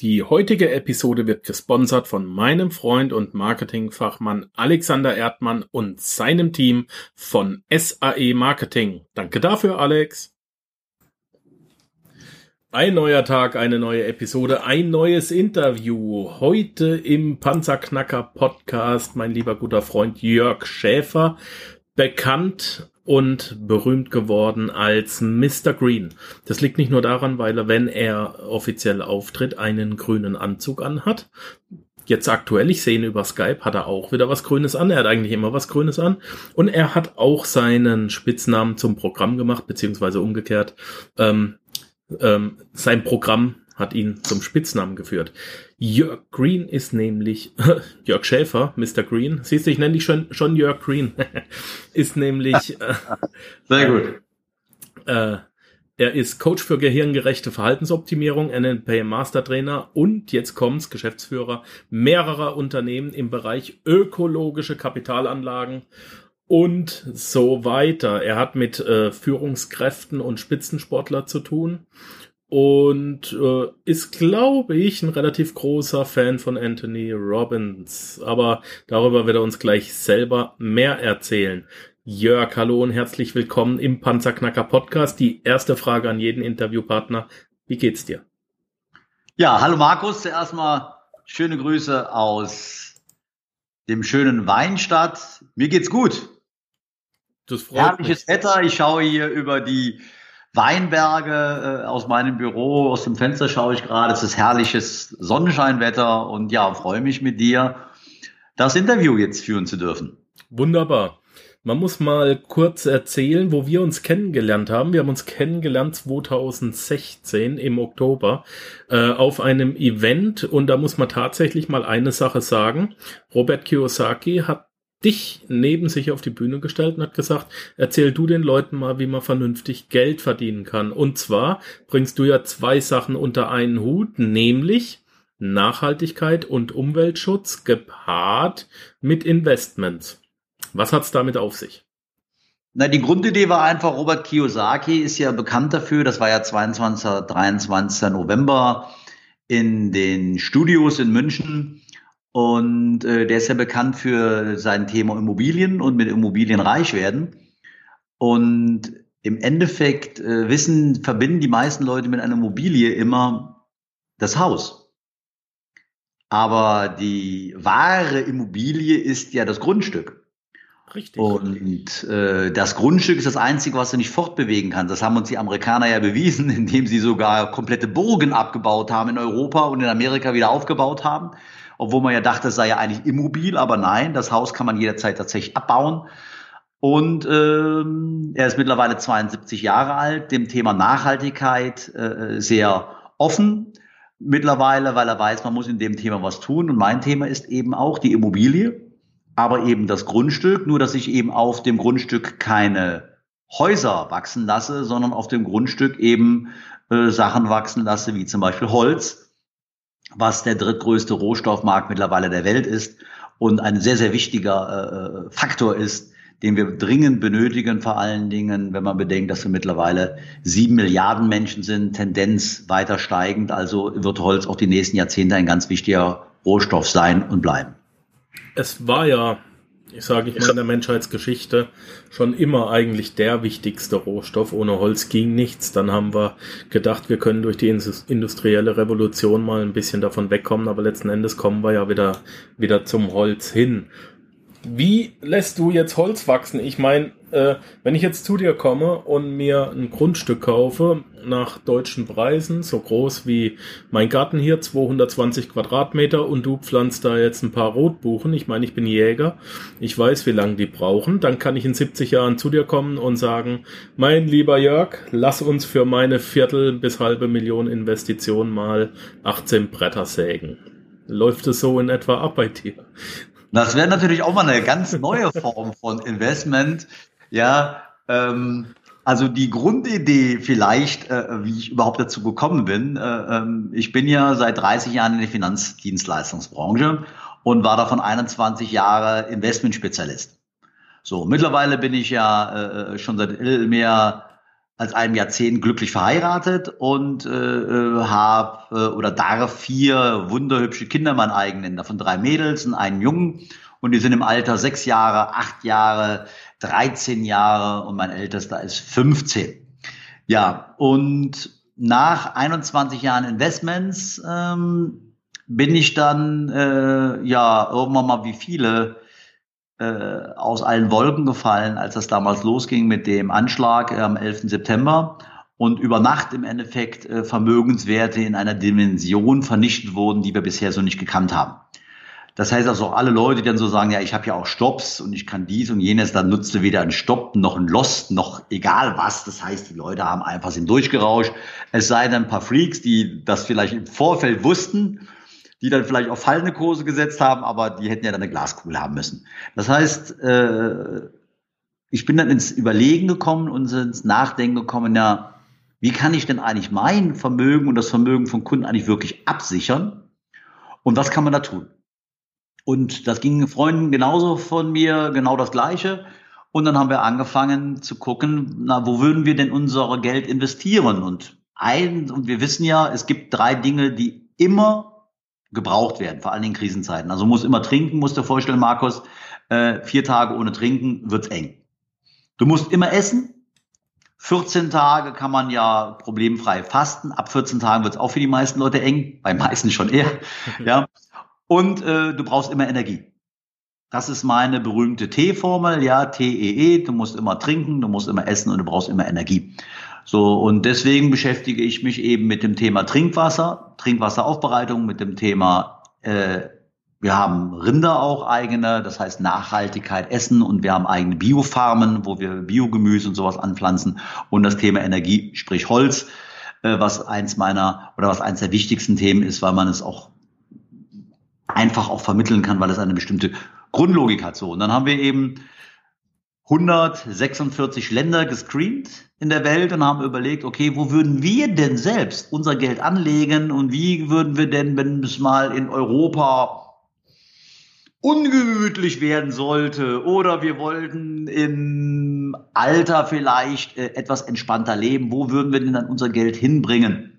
Die heutige Episode wird gesponsert von meinem Freund und Marketingfachmann Alexander Erdmann und seinem Team von SAE Marketing. Danke dafür, Alex. Ein neuer Tag, eine neue Episode, ein neues Interview. Heute im Panzerknacker Podcast mein lieber guter Freund Jörg Schäfer, bekannt und berühmt geworden als Mr. Green. Das liegt nicht nur daran, weil er, wenn er offiziell auftritt, einen grünen Anzug anhat. Jetzt aktuell, ich sehe ihn über Skype, hat er auch wieder was Grünes an. Er hat eigentlich immer was Grünes an. Und er hat auch seinen Spitznamen zum Programm gemacht, beziehungsweise umgekehrt. Ähm, ähm, sein Programm hat ihn zum Spitznamen geführt. Jörg Green ist nämlich, Jörg Schäfer, Mr. Green, siehst du, ich nenne dich schon, schon Jörg Green, ist nämlich, äh, sehr gut. Äh, er ist Coach für gehirngerechte Verhaltensoptimierung, NLP Mastertrainer und jetzt kommt's, Geschäftsführer mehrerer Unternehmen im Bereich ökologische Kapitalanlagen und so weiter. Er hat mit äh, Führungskräften und Spitzensportler zu tun und äh, ist, glaube ich, ein relativ großer Fan von Anthony Robbins. Aber darüber wird er uns gleich selber mehr erzählen. Jörg, hallo und herzlich willkommen im Panzerknacker Podcast. Die erste Frage an jeden Interviewpartner. Wie geht's dir? Ja, hallo Markus. Zuerst mal schöne Grüße aus dem schönen Weinstadt. Mir geht's gut. Das freut Herrliches mich. Wetter. Ich schaue hier über die Weinberge äh, aus meinem Büro, aus dem Fenster schaue ich gerade. Es ist herrliches Sonnenscheinwetter und ja, freue mich mit dir, das Interview jetzt führen zu dürfen. Wunderbar. Man muss mal kurz erzählen, wo wir uns kennengelernt haben. Wir haben uns kennengelernt 2016 im Oktober äh, auf einem Event und da muss man tatsächlich mal eine Sache sagen. Robert Kiyosaki hat dich neben sich auf die Bühne gestellt und hat gesagt, erzähl du den Leuten mal, wie man vernünftig Geld verdienen kann. Und zwar bringst du ja zwei Sachen unter einen Hut, nämlich Nachhaltigkeit und Umweltschutz gepaart mit Investments. Was hat's damit auf sich? Na, die Grundidee war einfach, Robert Kiyosaki ist ja bekannt dafür, das war ja 22. 23. November in den Studios in München und äh, der ist ja bekannt für sein Thema Immobilien und mit Immobilien reich werden. Und im Endeffekt äh, wissen, verbinden die meisten Leute mit einer Immobilie immer das Haus. Aber die wahre Immobilie ist ja das Grundstück. Richtig. Und äh, das Grundstück ist das Einzige, was du nicht fortbewegen kannst. Das haben uns die Amerikaner ja bewiesen, indem sie sogar komplette Burgen abgebaut haben in Europa und in Amerika wieder aufgebaut haben obwohl man ja dachte, es sei ja eigentlich immobil, aber nein, das Haus kann man jederzeit tatsächlich abbauen. Und ähm, er ist mittlerweile 72 Jahre alt, dem Thema Nachhaltigkeit äh, sehr offen mittlerweile, weil er weiß, man muss in dem Thema was tun. Und mein Thema ist eben auch die Immobilie, aber eben das Grundstück, nur dass ich eben auf dem Grundstück keine Häuser wachsen lasse, sondern auf dem Grundstück eben äh, Sachen wachsen lasse, wie zum Beispiel Holz, was der drittgrößte Rohstoffmarkt mittlerweile der Welt ist und ein sehr, sehr wichtiger äh, Faktor ist, den wir dringend benötigen, vor allen Dingen, wenn man bedenkt, dass wir mittlerweile sieben Milliarden Menschen sind, Tendenz weiter steigend. Also wird Holz auch die nächsten Jahrzehnte ein ganz wichtiger Rohstoff sein und bleiben. Es war ja ich sage ich mal, in der Menschheitsgeschichte schon immer eigentlich der wichtigste Rohstoff. Ohne Holz ging nichts. Dann haben wir gedacht, wir können durch die industrielle Revolution mal ein bisschen davon wegkommen, aber letzten Endes kommen wir ja wieder, wieder zum Holz hin. Wie lässt du jetzt Holz wachsen? Ich meine, äh, wenn ich jetzt zu dir komme und mir ein Grundstück kaufe nach deutschen Preisen, so groß wie mein Garten hier, 220 Quadratmeter, und du pflanzt da jetzt ein paar Rotbuchen, ich meine, ich bin Jäger, ich weiß, wie lange die brauchen, dann kann ich in 70 Jahren zu dir kommen und sagen, mein lieber Jörg, lass uns für meine Viertel bis halbe Million Investition mal 18 Bretter sägen. Läuft es so in etwa ab bei dir? Das wäre natürlich auch mal eine ganz neue Form von Investment. Ja, ähm, also die Grundidee vielleicht, äh, wie ich überhaupt dazu gekommen bin. Äh, ähm, ich bin ja seit 30 Jahren in der Finanzdienstleistungsbranche und war davon 21 Jahre Investmentspezialist. So, mittlerweile bin ich ja äh, schon seit mehr als einem Jahrzehnt glücklich verheiratet und äh, äh habe äh, oder darf vier wunderhübsche Kinder mein eigen nennen, davon drei Mädels und einen Jungen und die sind im Alter sechs Jahre, acht Jahre, 13 Jahre und mein ältester ist 15. Ja, und nach 21 Jahren Investments ähm, bin ich dann äh, ja irgendwann mal wie viele äh, aus allen Wolken gefallen, als das damals losging mit dem Anschlag am 11. September und über Nacht im Endeffekt äh, Vermögenswerte in einer Dimension vernichtet wurden, die wir bisher so nicht gekannt haben. Das heißt also alle Leute, die dann so sagen, ja, ich habe ja auch Stops und ich kann dies und jenes, dann nutzt du weder ein Stopp noch ein Lost noch egal was. Das heißt, die Leute haben einfach sind durchgerauscht. Es sei denn ein paar Freaks, die das vielleicht im Vorfeld wussten, die dann vielleicht auf fallende Kurse gesetzt haben, aber die hätten ja dann eine Glaskugel haben müssen. Das heißt, äh, ich bin dann ins Überlegen gekommen und ins Nachdenken gekommen, ja, wie kann ich denn eigentlich mein Vermögen und das Vermögen von Kunden eigentlich wirklich absichern? Und was kann man da tun? Und das ging Freunden genauso von mir, genau das Gleiche. Und dann haben wir angefangen zu gucken, na, wo würden wir denn unser Geld investieren? Und ein, und wir wissen ja, es gibt drei Dinge, die immer gebraucht werden, vor allen Dingen Krisenzeiten. Also muss immer trinken, musst du dir vorstellen, Markus, äh, vier Tage ohne Trinken wird's eng. Du musst immer essen. 14 Tage kann man ja problemfrei fasten. Ab 14 Tagen wird's auch für die meisten Leute eng, bei meisten schon eher. ja. Und äh, du brauchst immer Energie. Das ist meine berühmte T-Formel, ja, T-E-E, -E, du musst immer trinken, du musst immer essen und du brauchst immer Energie. So, und deswegen beschäftige ich mich eben mit dem Thema Trinkwasser, Trinkwasseraufbereitung, mit dem Thema, äh, wir haben Rinder auch eigene, das heißt Nachhaltigkeit essen und wir haben eigene Biofarmen, wo wir Biogemüse und sowas anpflanzen und das Thema Energie, sprich Holz, äh, was eins meiner oder was eins der wichtigsten Themen ist, weil man es auch einfach auch vermitteln kann, weil es eine bestimmte Grundlogik hat. So, und dann haben wir eben 146 Länder gescreent in der Welt und haben überlegt, okay, wo würden wir denn selbst unser Geld anlegen und wie würden wir denn, wenn es mal in Europa ungemütlich werden sollte oder wir wollten im Alter vielleicht äh, etwas entspannter leben, wo würden wir denn dann unser Geld hinbringen?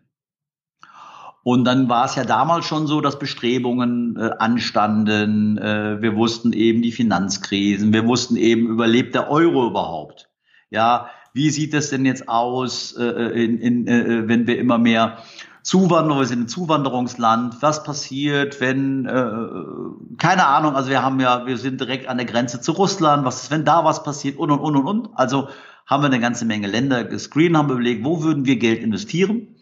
Und dann war es ja damals schon so, dass Bestrebungen äh, anstanden. Äh, wir wussten eben die Finanzkrisen. Wir wussten eben, überlebt der Euro überhaupt? Ja, wie sieht es denn jetzt aus, äh, in, in, äh, wenn wir immer mehr Zuwanderer, wir sind ein Zuwanderungsland. Was passiert, wenn, äh, keine Ahnung, also wir haben ja, wir sind direkt an der Grenze zu Russland. Was ist, wenn da was passiert und, und, und, und, und. Also haben wir eine ganze Menge Länder gescreent, haben überlegt, wo würden wir Geld investieren?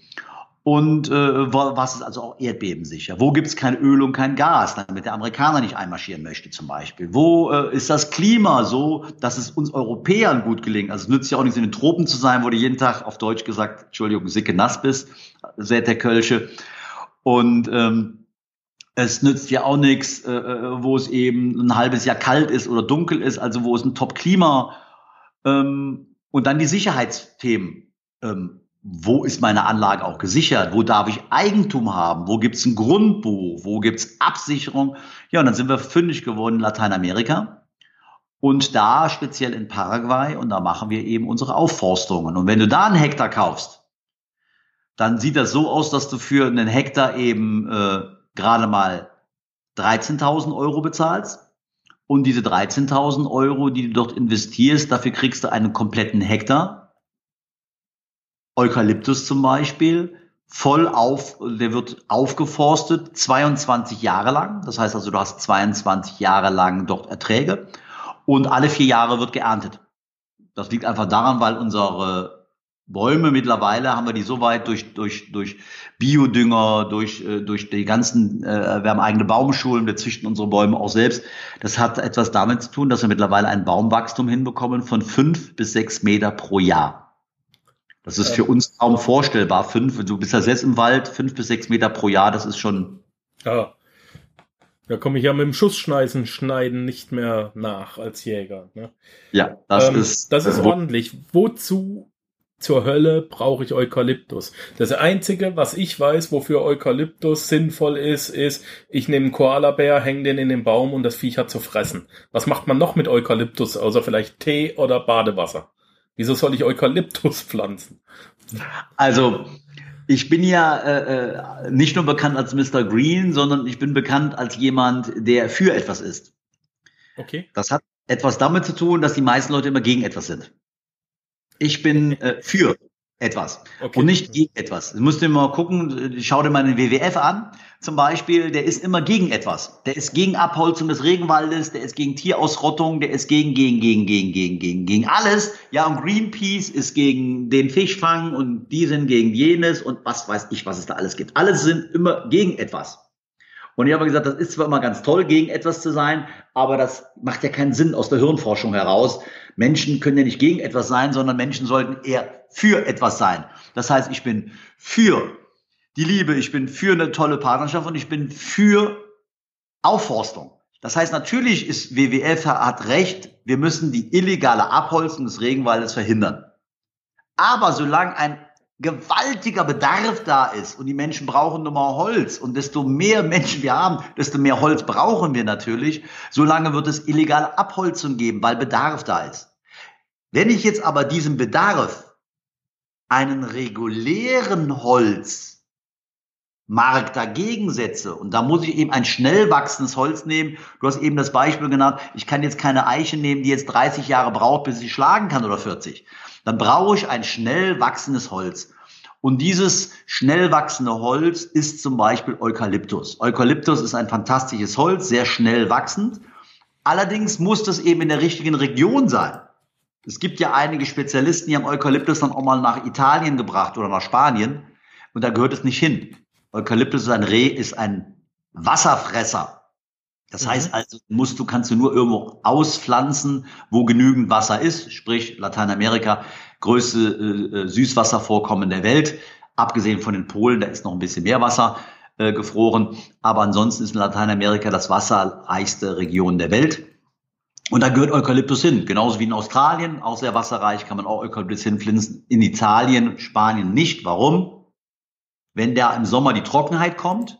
Und äh, was ist also auch erdbebensicher? Wo gibt es kein Öl und kein Gas, damit der Amerikaner nicht einmarschieren möchte zum Beispiel? Wo äh, ist das Klima so, dass es uns Europäern gut gelingt? Also es nützt ja auch nichts in den Tropen zu sein, wo du jeden Tag auf Deutsch gesagt, Entschuldigung, sicke nass bist, sät der Kölsche. Und ähm, es nützt ja auch nichts, äh, äh, wo es eben ein halbes Jahr kalt ist oder dunkel ist, also wo es ein Top-Klima ähm, und dann die Sicherheitsthemen. Ähm, wo ist meine Anlage auch gesichert? Wo darf ich Eigentum haben? Wo gibt es ein Grundbuch? Wo gibt es Absicherung? Ja, und dann sind wir fündig geworden in Lateinamerika und da speziell in Paraguay und da machen wir eben unsere Aufforstungen. Und wenn du da einen Hektar kaufst, dann sieht das so aus, dass du für einen Hektar eben äh, gerade mal 13.000 Euro bezahlst. Und diese 13.000 Euro, die du dort investierst, dafür kriegst du einen kompletten Hektar Eukalyptus zum Beispiel, voll auf, der wird aufgeforstet 22 Jahre lang. Das heißt also, du hast 22 Jahre lang dort Erträge und alle vier Jahre wird geerntet. Das liegt einfach daran, weil unsere Bäume mittlerweile haben wir die so weit durch, durch, durch Biodünger, durch, äh, durch die ganzen, äh, wir haben eigene Baumschulen, wir züchten unsere Bäume auch selbst. Das hat etwas damit zu tun, dass wir mittlerweile ein Baumwachstum hinbekommen von fünf bis sechs Meter pro Jahr. Das ist für uns kaum vorstellbar. Fünf, du bist ja selbst im Wald, fünf bis sechs Meter pro Jahr, das ist schon. Ja. Da komme ich ja mit dem Schussschneisen schneiden nicht mehr nach als Jäger. Ne? Ja, das ähm, ist. Das ist äh, ordentlich. Wozu zur Hölle brauche ich Eukalyptus? Das Einzige, was ich weiß, wofür Eukalyptus sinnvoll ist, ist, ich nehme einen Koalabär, hänge den in den Baum und das Viech hat zu fressen. Was macht man noch mit Eukalyptus, außer vielleicht Tee oder Badewasser? Wieso soll ich Eukalyptus pflanzen? Also, ich bin ja äh, äh nicht nur bekannt als Mr. Green, sondern ich bin bekannt als jemand, der für etwas ist. Okay. Das hat etwas damit zu tun, dass die meisten Leute immer gegen etwas sind. Ich bin äh, für etwas okay. und nicht gegen etwas. Du musst dir mal gucken, schau dir mal den WWF an, zum Beispiel, der ist immer gegen etwas. Der ist gegen Abholzung des Regenwaldes, der ist gegen Tierausrottung, der ist gegen, gegen, gegen, gegen, gegen, gegen, gegen alles. Ja, und Greenpeace ist gegen den Fischfang und die sind gegen jenes und was weiß ich, was es da alles gibt. Alle sind immer gegen etwas. Und ich habe gesagt, das ist zwar immer ganz toll, gegen etwas zu sein, aber das macht ja keinen Sinn aus der Hirnforschung heraus. Menschen können ja nicht gegen etwas sein, sondern Menschen sollten eher für etwas sein. Das heißt, ich bin für die Liebe, ich bin für eine tolle Partnerschaft und ich bin für Aufforstung. Das heißt, natürlich ist WWF hat recht, wir müssen die illegale Abholzung des Regenwaldes verhindern. Aber solange ein gewaltiger Bedarf da ist und die Menschen brauchen nur mal Holz und desto mehr Menschen wir haben, desto mehr Holz brauchen wir natürlich, solange wird es illegale Abholzung geben, weil Bedarf da ist. Wenn ich jetzt aber diesem Bedarf einen regulären Holzmarkt dagegen setze, und da muss ich eben ein schnell wachsendes Holz nehmen, du hast eben das Beispiel genannt, ich kann jetzt keine Eiche nehmen, die jetzt 30 Jahre braucht, bis sie schlagen kann oder 40 dann brauche ich ein schnell wachsendes Holz. Und dieses schnell wachsende Holz ist zum Beispiel Eukalyptus. Eukalyptus ist ein fantastisches Holz, sehr schnell wachsend. Allerdings muss das eben in der richtigen Region sein. Es gibt ja einige Spezialisten, die haben Eukalyptus dann auch mal nach Italien gebracht oder nach Spanien. Und da gehört es nicht hin. Eukalyptus ist ein Reh, ist ein Wasserfresser. Das mhm. heißt also, musst du, kannst du nur irgendwo auspflanzen, wo genügend Wasser ist, sprich Lateinamerika, größte äh, äh, Süßwasservorkommen der Welt, abgesehen von den Polen, da ist noch ein bisschen mehr Wasser äh, gefroren, aber ansonsten ist Lateinamerika das wasserreichste Region der Welt. Und da gehört Eukalyptus hin, genauso wie in Australien, auch sehr wasserreich, kann man auch Eukalyptus hinpflanzen. In Italien, Spanien nicht. Warum? Wenn da im Sommer die Trockenheit kommt,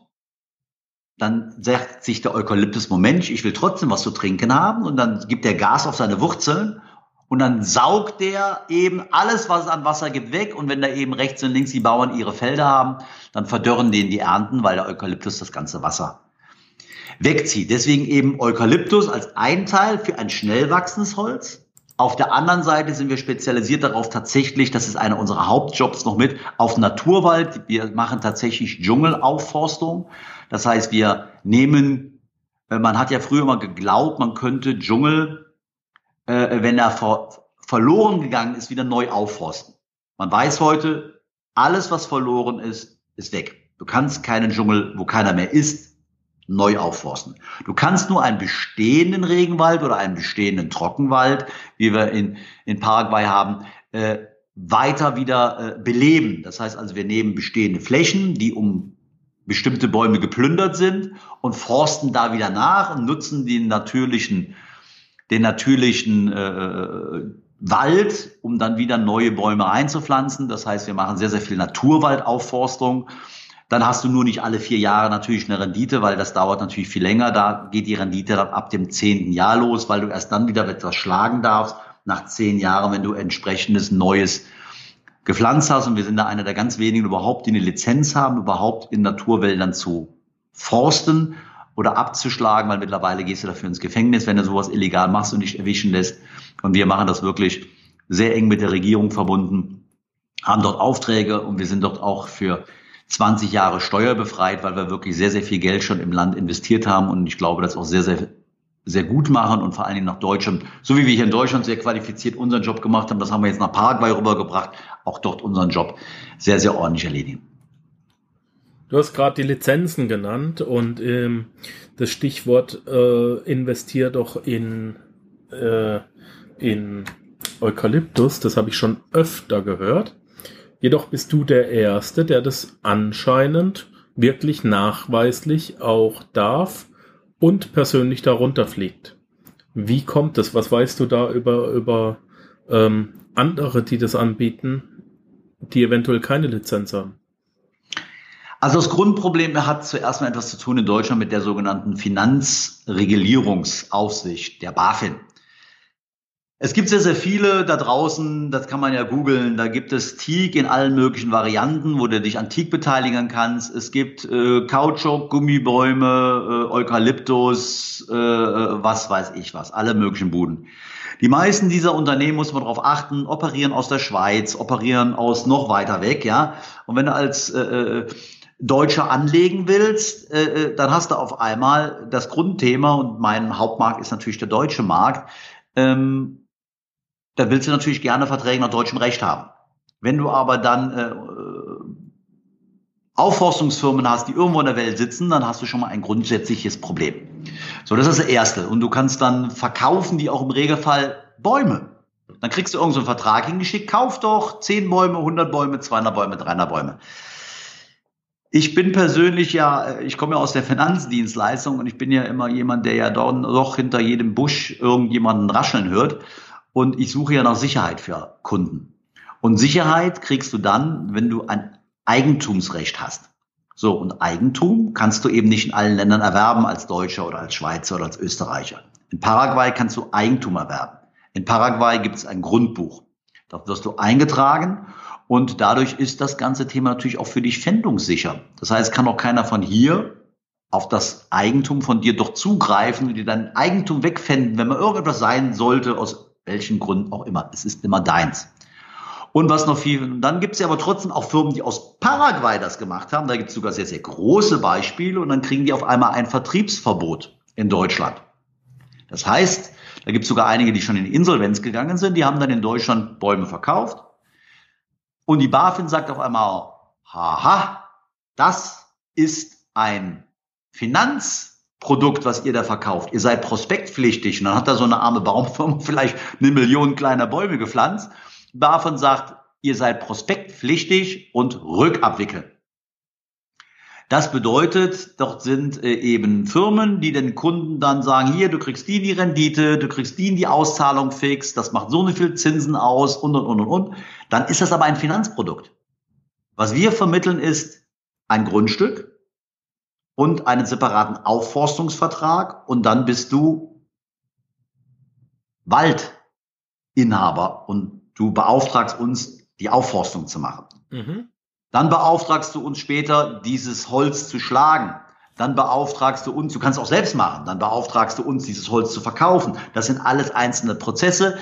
dann sagt sich der Eukalyptus, Moment, ich will trotzdem was zu trinken haben und dann gibt der Gas auf seine Wurzeln und dann saugt der eben alles, was es an Wasser gibt, weg und wenn da eben rechts und links die Bauern ihre Felder haben, dann verdörren denen die Ernten, weil der Eukalyptus das ganze Wasser wegzieht. Deswegen eben Eukalyptus als ein Teil für ein schnell wachsendes Holz. Auf der anderen Seite sind wir spezialisiert darauf tatsächlich, das ist einer unserer Hauptjobs noch mit, auf Naturwald. Wir machen tatsächlich Dschungelaufforstung. Das heißt, wir nehmen, äh, man hat ja früher mal geglaubt, man könnte Dschungel, äh, wenn er ver verloren gegangen ist, wieder neu aufforsten. Man weiß heute, alles, was verloren ist, ist weg. Du kannst keinen Dschungel, wo keiner mehr ist, neu aufforsten. Du kannst nur einen bestehenden Regenwald oder einen bestehenden Trockenwald, wie wir in, in Paraguay haben, äh, weiter wieder äh, beleben. Das heißt also, wir nehmen bestehende Flächen, die um bestimmte Bäume geplündert sind und forsten da wieder nach und nutzen den natürlichen, den natürlichen äh, Wald, um dann wieder neue Bäume einzupflanzen. Das heißt, wir machen sehr, sehr viel Naturwaldaufforstung. Dann hast du nur nicht alle vier Jahre natürlich eine Rendite, weil das dauert natürlich viel länger. Da geht die Rendite dann ab dem zehnten Jahr los, weil du erst dann wieder etwas schlagen darfst, nach zehn Jahren, wenn du entsprechendes neues gepflanzt hast. Und wir sind da einer der ganz wenigen überhaupt, die eine Lizenz haben, überhaupt in Naturwäldern zu forsten oder abzuschlagen, weil mittlerweile gehst du dafür ins Gefängnis, wenn du sowas illegal machst und dich erwischen lässt. Und wir machen das wirklich sehr eng mit der Regierung verbunden, haben dort Aufträge und wir sind dort auch für 20 Jahre steuerbefreit, weil wir wirklich sehr, sehr viel Geld schon im Land investiert haben. Und ich glaube, das auch sehr, sehr sehr gut machen und vor allen Dingen nach Deutschland, so wie wir hier in Deutschland sehr qualifiziert unseren Job gemacht haben, das haben wir jetzt nach Paraguay rübergebracht, auch dort unseren Job sehr, sehr ordentlich erledigen. Du hast gerade die Lizenzen genannt und ähm, das Stichwort äh, investier doch in, äh, in Eukalyptus, das habe ich schon öfter gehört. Jedoch bist du der Erste, der das anscheinend wirklich nachweislich auch darf und persönlich darunter fliegt. Wie kommt das? Was weißt du da über, über ähm, andere, die das anbieten, die eventuell keine Lizenz haben? Also das Grundproblem hat zuerst mal etwas zu tun in Deutschland mit der sogenannten Finanzregulierungsaufsicht, der BaFin. Es gibt sehr, sehr viele da draußen, das kann man ja googeln. Da gibt es Teak in allen möglichen Varianten, wo du dich an Teak beteiligen kannst. Es gibt äh, Kautschuk, Gummibäume, äh, Eukalyptus, äh, äh, was weiß ich was, alle möglichen Buden. Die meisten dieser Unternehmen, muss man darauf achten, operieren aus der Schweiz, operieren aus noch weiter weg, ja. Und wenn du als äh, äh Deutscher anlegen willst, äh, dann hast du auf einmal das Grundthema und mein Hauptmarkt ist natürlich der deutsche Markt. Ähm, dann willst du natürlich gerne Verträge nach deutschem Recht haben. Wenn du aber dann äh, Aufforstungsfirmen hast, die irgendwo in der Welt sitzen, dann hast du schon mal ein grundsätzliches Problem. So, das ist das Erste. Und du kannst dann verkaufen die auch im Regelfall Bäume. Dann kriegst du irgendeinen so Vertrag hingeschickt, kauf doch 10 Bäume, 100 Bäume, 200 Bäume, 300 Bäume. Ich bin persönlich ja, ich komme ja aus der Finanzdienstleistung und ich bin ja immer jemand, der ja doch hinter jedem Busch irgendjemanden rascheln hört. Und ich suche ja nach Sicherheit für Kunden. Und Sicherheit kriegst du dann, wenn du ein Eigentumsrecht hast. So, und Eigentum kannst du eben nicht in allen Ländern erwerben als Deutscher oder als Schweizer oder als Österreicher. In Paraguay kannst du Eigentum erwerben. In Paraguay gibt es ein Grundbuch. Dort wirst du eingetragen und dadurch ist das ganze Thema natürlich auch für dich fändungssicher. Das heißt, kann auch keiner von hier auf das Eigentum von dir doch zugreifen und dir dein Eigentum wegfänden, wenn man irgendetwas sein sollte aus welchen Gründen auch immer. Es ist immer deins. Und was noch viel, dann gibt es ja aber trotzdem auch Firmen, die aus Paraguay das gemacht haben. Da gibt es sogar sehr, sehr große Beispiele und dann kriegen die auf einmal ein Vertriebsverbot in Deutschland. Das heißt, da gibt es sogar einige, die schon in Insolvenz gegangen sind, die haben dann in Deutschland Bäume verkauft. Und die BaFin sagt auf einmal, haha, das ist ein Finanz Produkt, was ihr da verkauft. Ihr seid prospektpflichtig. Und dann hat da so eine arme Baumfirma vielleicht eine Million kleiner Bäume gepflanzt. Davon sagt, ihr seid prospektpflichtig und rückabwickeln. Das bedeutet, dort sind äh, eben Firmen, die den Kunden dann sagen, hier, du kriegst die die Rendite, du kriegst die die Auszahlung fix, das macht so eine viel Zinsen aus und, und, und, und, und. Dann ist das aber ein Finanzprodukt. Was wir vermitteln ist ein Grundstück, und einen separaten Aufforstungsvertrag und dann bist du Waldinhaber und du beauftragst uns, die Aufforstung zu machen. Mhm. Dann beauftragst du uns später, dieses Holz zu schlagen. Dann beauftragst du uns, du kannst auch selbst machen, dann beauftragst du uns, dieses Holz zu verkaufen. Das sind alles einzelne Prozesse.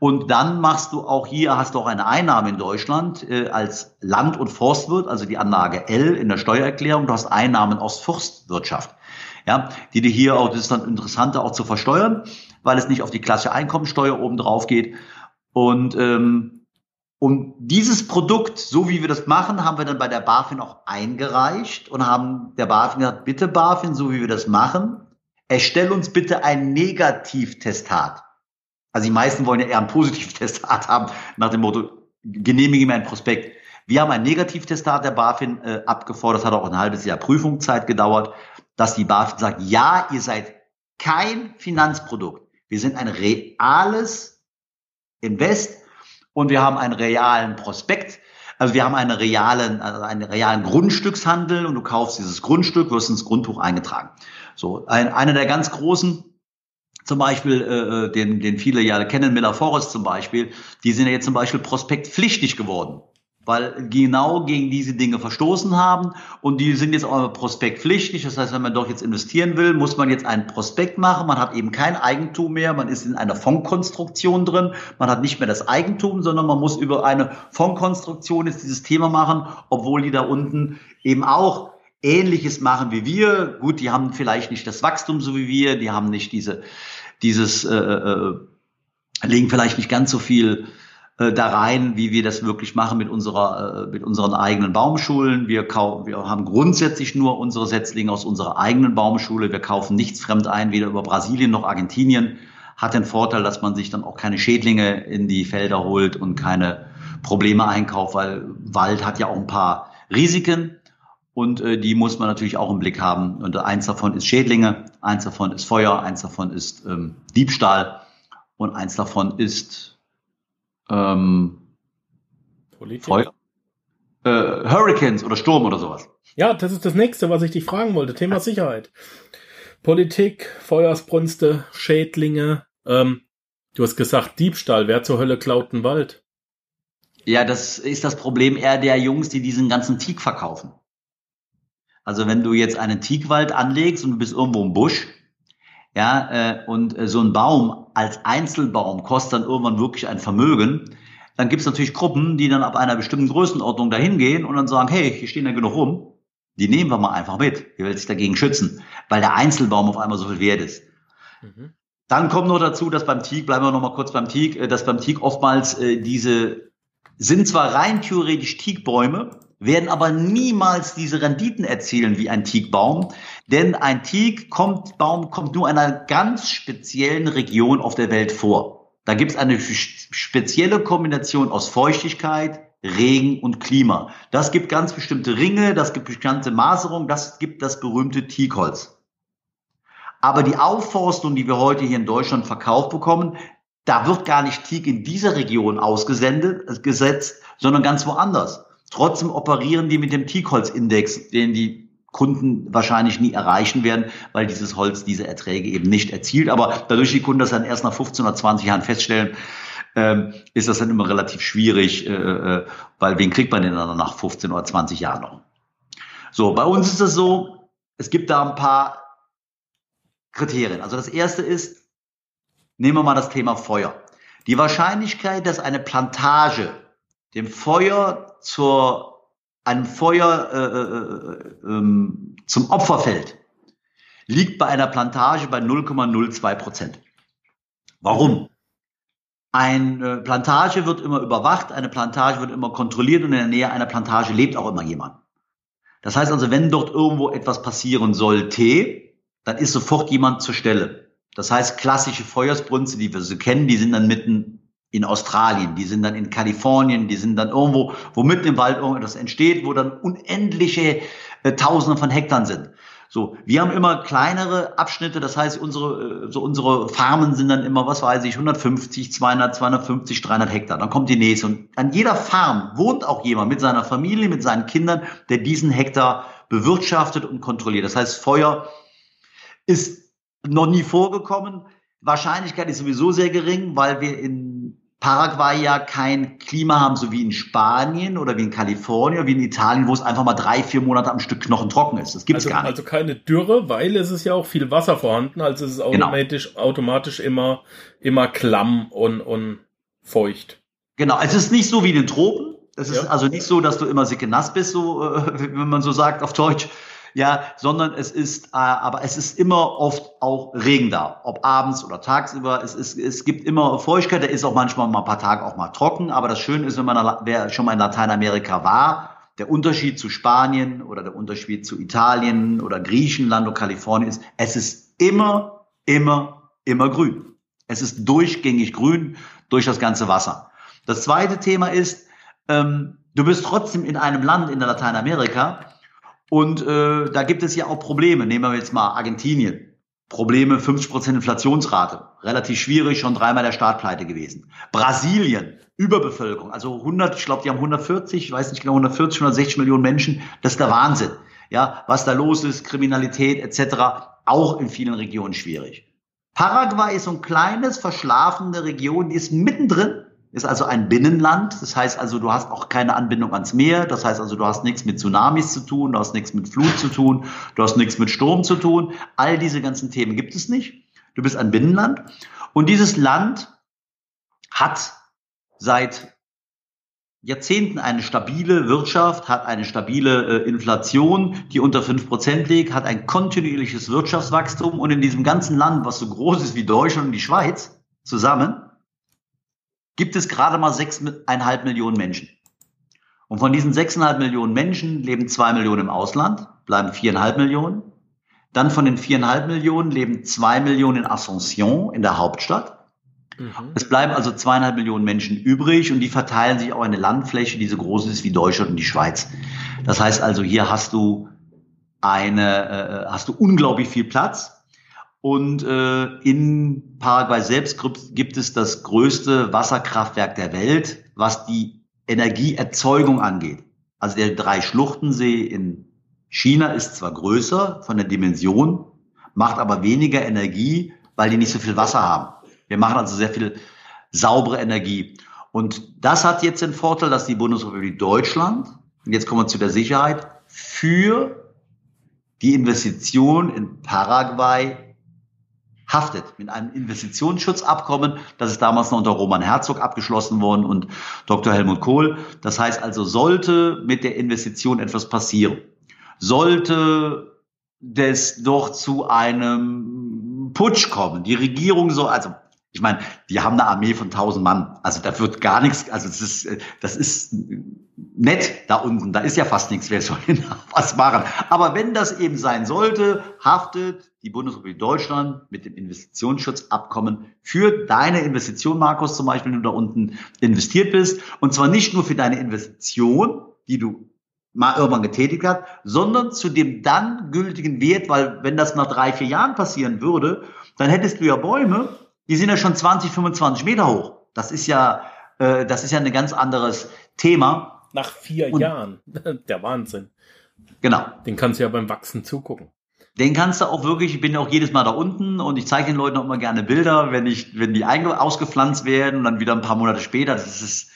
Und dann machst du auch hier, hast du auch eine Einnahme in Deutschland äh, als Land- und Forstwirt, also die Anlage L in der Steuererklärung. Du hast Einnahmen aus Forstwirtschaft, ja, die dir hier auch, das ist dann interessanter auch zu versteuern, weil es nicht auf die klassische Einkommensteuer oben drauf geht. Und ähm, und dieses Produkt, so wie wir das machen, haben wir dann bei der BaFin auch eingereicht und haben der BaFin gesagt, bitte BaFin, so wie wir das machen, erstell uns bitte ein Negativtestat. Also die meisten wollen ja eher einen Positivtestat haben, nach dem Motto, genehmige mir ein Prospekt. Wir haben ein Negativtestat der BaFin äh, abgefordert, hat auch ein halbes Jahr Prüfungszeit gedauert, dass die BaFin sagt, ja, ihr seid kein Finanzprodukt. Wir sind ein reales Invest und wir haben einen realen Prospekt. Also wir haben einen realen, also einen realen Grundstückshandel und du kaufst dieses Grundstück, wirst ins Grundbuch eingetragen. So, ein, einer der ganz großen zum Beispiel, äh, äh, den, den viele ja kennen, Miller Forest zum Beispiel, die sind ja jetzt zum Beispiel prospektpflichtig geworden, weil genau gegen diese Dinge verstoßen haben und die sind jetzt auch prospektpflichtig. Das heißt, wenn man doch jetzt investieren will, muss man jetzt einen Prospekt machen. Man hat eben kein Eigentum mehr, man ist in einer Fondskonstruktion drin, man hat nicht mehr das Eigentum, sondern man muss über eine Fondskonstruktion jetzt dieses Thema machen, obwohl die da unten eben auch Ähnliches machen wie wir. Gut, die haben vielleicht nicht das Wachstum so wie wir, die haben nicht diese, dieses, äh, äh, legen vielleicht nicht ganz so viel äh, da rein, wie wir das wirklich machen mit unserer, äh, mit unseren eigenen Baumschulen. Wir, kaufen, wir haben grundsätzlich nur unsere Setzlinge aus unserer eigenen Baumschule. Wir kaufen nichts fremd ein, weder über Brasilien noch Argentinien. Hat den Vorteil, dass man sich dann auch keine Schädlinge in die Felder holt und keine Probleme einkauft, weil Wald hat ja auch ein paar Risiken. Und äh, die muss man natürlich auch im Blick haben. Und eins davon ist Schädlinge, eins davon ist Feuer, eins davon ist ähm, Diebstahl und eins davon ist ähm, Feuer. Äh, Hurricanes oder Sturm oder sowas. Ja, das ist das nächste, was ich dich fragen wollte. Thema Sicherheit. Politik, Feuersbrunste, Schädlinge. Ähm, du hast gesagt Diebstahl. Wer zur Hölle klaut den Wald? Ja, das ist das Problem eher der Jungs, die diesen ganzen Teak verkaufen. Also wenn du jetzt einen Teakwald anlegst und du bist irgendwo im Busch, ja, äh, und äh, so ein Baum als Einzelbaum kostet dann irgendwann wirklich ein Vermögen, dann gibt es natürlich Gruppen, die dann ab einer bestimmten Größenordnung dahin gehen und dann sagen, hey, hier stehen ja genug rum, die nehmen wir mal einfach mit. Wer will sich dagegen schützen? Weil der Einzelbaum auf einmal so viel wert ist. Mhm. Dann kommt noch dazu, dass beim Teak, bleiben wir noch mal kurz beim Teak, äh, dass beim Teak oftmals äh, diese sind zwar rein theoretisch Teakbäume, werden aber niemals diese Renditen erzielen wie ein Teakbaum, denn ein Teakbaum kommt nur in einer ganz speziellen Region auf der Welt vor. Da gibt es eine spezielle Kombination aus Feuchtigkeit, Regen und Klima. Das gibt ganz bestimmte Ringe, das gibt bestimmte Maserung, das gibt das berühmte Teakholz. Aber die Aufforstung, die wir heute hier in Deutschland verkauft bekommen, da wird gar nicht Teak in dieser Region ausgesendet, äh, gesetzt, sondern ganz woanders. Trotzdem operieren die mit dem Teakholzindex, den die Kunden wahrscheinlich nie erreichen werden, weil dieses Holz diese Erträge eben nicht erzielt. Aber dadurch die Kunden das dann erst nach 15 oder 20 Jahren feststellen, ähm, ist das dann immer relativ schwierig, äh, äh, weil wen kriegt man denn dann nach 15 oder 20 Jahren noch? So, bei uns ist es so, es gibt da ein paar Kriterien. Also das erste ist, nehmen wir mal das Thema Feuer. Die Wahrscheinlichkeit, dass eine Plantage dem Feuer zur, einem Feuer äh, äh, äh, ähm, zum Opfer fällt, liegt bei einer Plantage bei 0,02 Prozent. Warum? Eine äh, Plantage wird immer überwacht, eine Plantage wird immer kontrolliert und in der Nähe einer Plantage lebt auch immer jemand. Das heißt also, wenn dort irgendwo etwas passieren sollte, dann ist sofort jemand zur Stelle. Das heißt, klassische Feuersbrunste, die wir so kennen, die sind dann mitten in Australien, die sind dann in Kalifornien, die sind dann irgendwo, wo mitten im Wald irgendetwas entsteht, wo dann unendliche äh, Tausende von Hektar sind. So, wir haben immer kleinere Abschnitte, das heißt, unsere, äh, so unsere Farmen sind dann immer, was weiß ich, 150, 200, 250, 300 Hektar. Dann kommt die nächste. Und an jeder Farm wohnt auch jemand mit seiner Familie, mit seinen Kindern, der diesen Hektar bewirtschaftet und kontrolliert. Das heißt, Feuer ist noch nie vorgekommen. Wahrscheinlichkeit ist sowieso sehr gering, weil wir in Paraguay ja kein Klima haben, so wie in Spanien oder wie in Kalifornien oder wie in Italien, wo es einfach mal drei, vier Monate am Stück knochentrocken ist. Das gibt's also, gar nicht. Also keine Dürre, weil es ist ja auch viel Wasser vorhanden, also es ist genau. automatisch, genau. automatisch immer, immer klamm und, und feucht. Genau, es ist nicht so wie in den Tropen. Es ist ja. also nicht so, dass du immer sicke nass bist, so, äh, wenn man so sagt auf Deutsch, ja, sondern es ist, äh, aber es ist immer oft auch Regen da, ob abends oder tagsüber. Es, ist, es gibt immer Feuchtigkeit, der ist auch manchmal mal ein paar Tage auch mal trocken, aber das Schöne ist, wenn man wer schon mal in Lateinamerika war, der Unterschied zu Spanien oder der Unterschied zu Italien oder Griechenland oder Kalifornien ist, es ist immer, immer, immer grün. Es ist durchgängig grün durch das ganze Wasser. Das zweite Thema ist, ähm, du bist trotzdem in einem Land in Lateinamerika, und äh, da gibt es ja auch Probleme. Nehmen wir jetzt mal Argentinien. Probleme 50% Inflationsrate. Relativ schwierig, schon dreimal der Staat pleite gewesen. Brasilien, Überbevölkerung. Also 100, ich glaube, die haben 140, ich weiß nicht genau, 140, 160 Millionen Menschen. Das ist der Wahnsinn. Ja, was da los ist, Kriminalität etc. Auch in vielen Regionen schwierig. Paraguay ist so ein kleines, verschlafene Region, die ist mittendrin ist also ein Binnenland. Das heißt also, du hast auch keine Anbindung ans Meer. Das heißt also, du hast nichts mit Tsunamis zu tun, du hast nichts mit Flut zu tun, du hast nichts mit Sturm zu tun. All diese ganzen Themen gibt es nicht. Du bist ein Binnenland. Und dieses Land hat seit Jahrzehnten eine stabile Wirtschaft, hat eine stabile äh, Inflation, die unter fünf Prozent liegt, hat ein kontinuierliches Wirtschaftswachstum und in diesem ganzen Land, was so groß ist wie Deutschland und die Schweiz zusammen, gibt es gerade mal sechseinhalb Millionen Menschen. Und von diesen sechseinhalb Millionen Menschen leben zwei Millionen im Ausland, bleiben viereinhalb Millionen. Dann von den viereinhalb Millionen leben zwei Millionen in Asunción, in der Hauptstadt. Mhm. Es bleiben also zweieinhalb Millionen Menschen übrig und die verteilen sich auf eine Landfläche, die so groß ist wie Deutschland und die Schweiz. Das heißt also, hier hast du eine, äh, hast du unglaublich viel Platz. Und äh, in Paraguay selbst gibt es das größte Wasserkraftwerk der Welt, was die Energieerzeugung angeht. Also der Drei-Schluchtensee in China ist zwar größer von der Dimension, macht aber weniger Energie, weil die nicht so viel Wasser haben. Wir machen also sehr viel saubere Energie. Und das hat jetzt den Vorteil, dass die Bundesrepublik Deutschland, und jetzt kommen wir zu der Sicherheit, für die Investition in Paraguay haftet mit einem Investitionsschutzabkommen. Das ist damals noch unter Roman Herzog abgeschlossen worden und Dr. Helmut Kohl. Das heißt also, sollte mit der Investition etwas passieren, sollte das doch zu einem Putsch kommen, die Regierung so, also ich meine, die haben eine Armee von 1000 Mann. Also da wird gar nichts, also das ist, das ist nett da unten. Da ist ja fast nichts. Wer soll denn was machen? Aber wenn das eben sein sollte, haftet die Bundesrepublik Deutschland mit dem Investitionsschutzabkommen für deine Investition, Markus, zum Beispiel, wenn du da unten investiert bist. Und zwar nicht nur für deine Investition, die du mal irgendwann getätigt hast, sondern zu dem dann gültigen Wert, weil wenn das nach drei, vier Jahren passieren würde, dann hättest du ja Bäume, die sind ja schon 20, 25 Meter hoch. Das ist ja, äh, das ist ja ein ganz anderes Thema. Nach vier Und, Jahren. Der Wahnsinn. Genau. Den kannst du ja beim Wachsen zugucken. Den kannst du auch wirklich, ich bin auch jedes Mal da unten und ich zeige den Leuten auch immer gerne Bilder, wenn ich, wenn die ausgepflanzt werden und dann wieder ein paar Monate später. Das ist,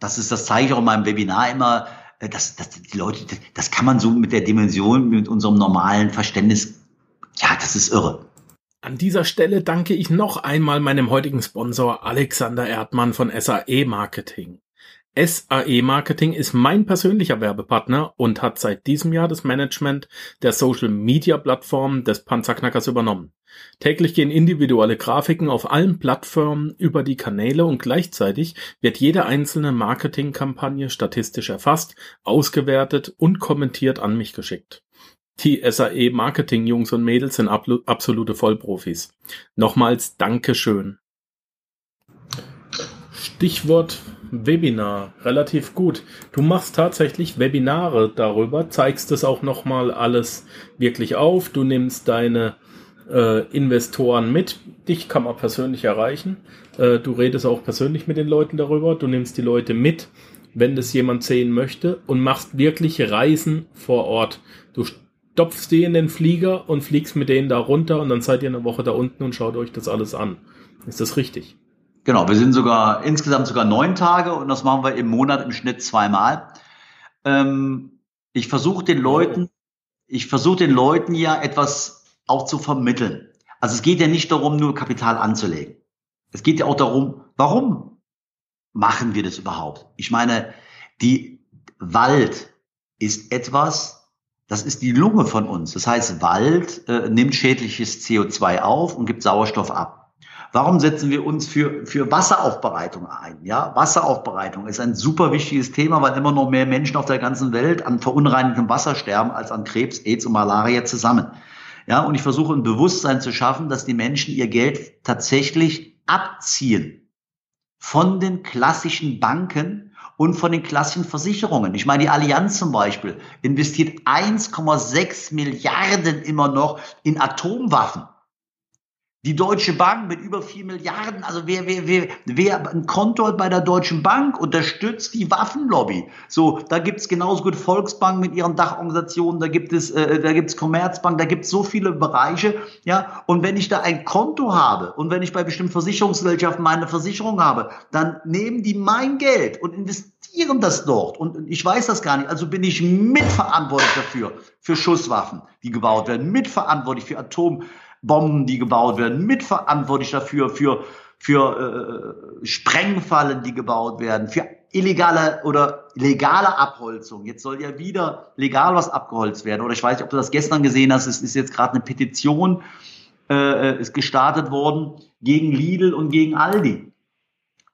das ist, das zeige ich auch in meinem Webinar immer. Äh, das, das, die Leute, das kann man so mit der Dimension, mit unserem normalen Verständnis, ja, das ist irre. An dieser Stelle danke ich noch einmal meinem heutigen Sponsor Alexander Erdmann von SAE Marketing. SAE Marketing ist mein persönlicher Werbepartner und hat seit diesem Jahr das Management der Social Media Plattform des Panzerknackers übernommen. Täglich gehen individuelle Grafiken auf allen Plattformen über die Kanäle und gleichzeitig wird jede einzelne Marketingkampagne statistisch erfasst, ausgewertet und kommentiert an mich geschickt. Die SAE Marketing Jungs und Mädels sind absolute Vollprofis. Nochmals Dankeschön. Stichwort Webinar, relativ gut. Du machst tatsächlich Webinare darüber, zeigst es auch nochmal alles wirklich auf. Du nimmst deine äh, Investoren mit. Dich kann man persönlich erreichen. Äh, du redest auch persönlich mit den Leuten darüber. Du nimmst die Leute mit, wenn das jemand sehen möchte und machst wirklich Reisen vor Ort. Du stopfst die in den Flieger und fliegst mit denen da runter und dann seid ihr eine Woche da unten und schaut euch das alles an. Ist das richtig? Genau, wir sind sogar insgesamt sogar neun Tage und das machen wir im Monat im Schnitt zweimal. Ähm, ich versuche den Leuten, ich versuche den Leuten ja etwas auch zu vermitteln. Also es geht ja nicht darum, nur Kapital anzulegen. Es geht ja auch darum, warum machen wir das überhaupt? Ich meine, die Wald ist etwas, das ist die Lunge von uns. Das heißt, Wald äh, nimmt schädliches CO2 auf und gibt Sauerstoff ab. Warum setzen wir uns für, für Wasseraufbereitung ein? Ja, Wasseraufbereitung ist ein super wichtiges Thema, weil immer noch mehr Menschen auf der ganzen Welt an verunreinigtem Wasser sterben als an Krebs, AIDS und Malaria zusammen. Ja, und ich versuche ein Bewusstsein zu schaffen, dass die Menschen ihr Geld tatsächlich abziehen von den klassischen Banken und von den klassischen Versicherungen. Ich meine, die Allianz zum Beispiel investiert 1,6 Milliarden immer noch in Atomwaffen. Die Deutsche Bank mit über vier Milliarden, also wer, wer, wer, wer ein Konto hat bei der Deutschen Bank, unterstützt die Waffenlobby. So, da gibt's genauso gut Volksbank mit ihren Dachorganisationen, da gibt es, äh, da gibt's Commerzbank, da gibt's so viele Bereiche, ja. Und wenn ich da ein Konto habe und wenn ich bei bestimmten Versicherungsgesellschaften meine Versicherung habe, dann nehmen die mein Geld und investieren das dort. Und ich weiß das gar nicht. Also bin ich mitverantwortlich dafür, für Schusswaffen, die gebaut werden, mitverantwortlich für Atom Bomben, die gebaut werden, mitverantwortlich dafür, für, für äh, Sprengfallen, die gebaut werden, für illegale oder legale Abholzung. Jetzt soll ja wieder legal was abgeholzt werden. Oder ich weiß nicht, ob du das gestern gesehen hast. Es ist jetzt gerade eine Petition äh, ist gestartet worden gegen Lidl und gegen Aldi,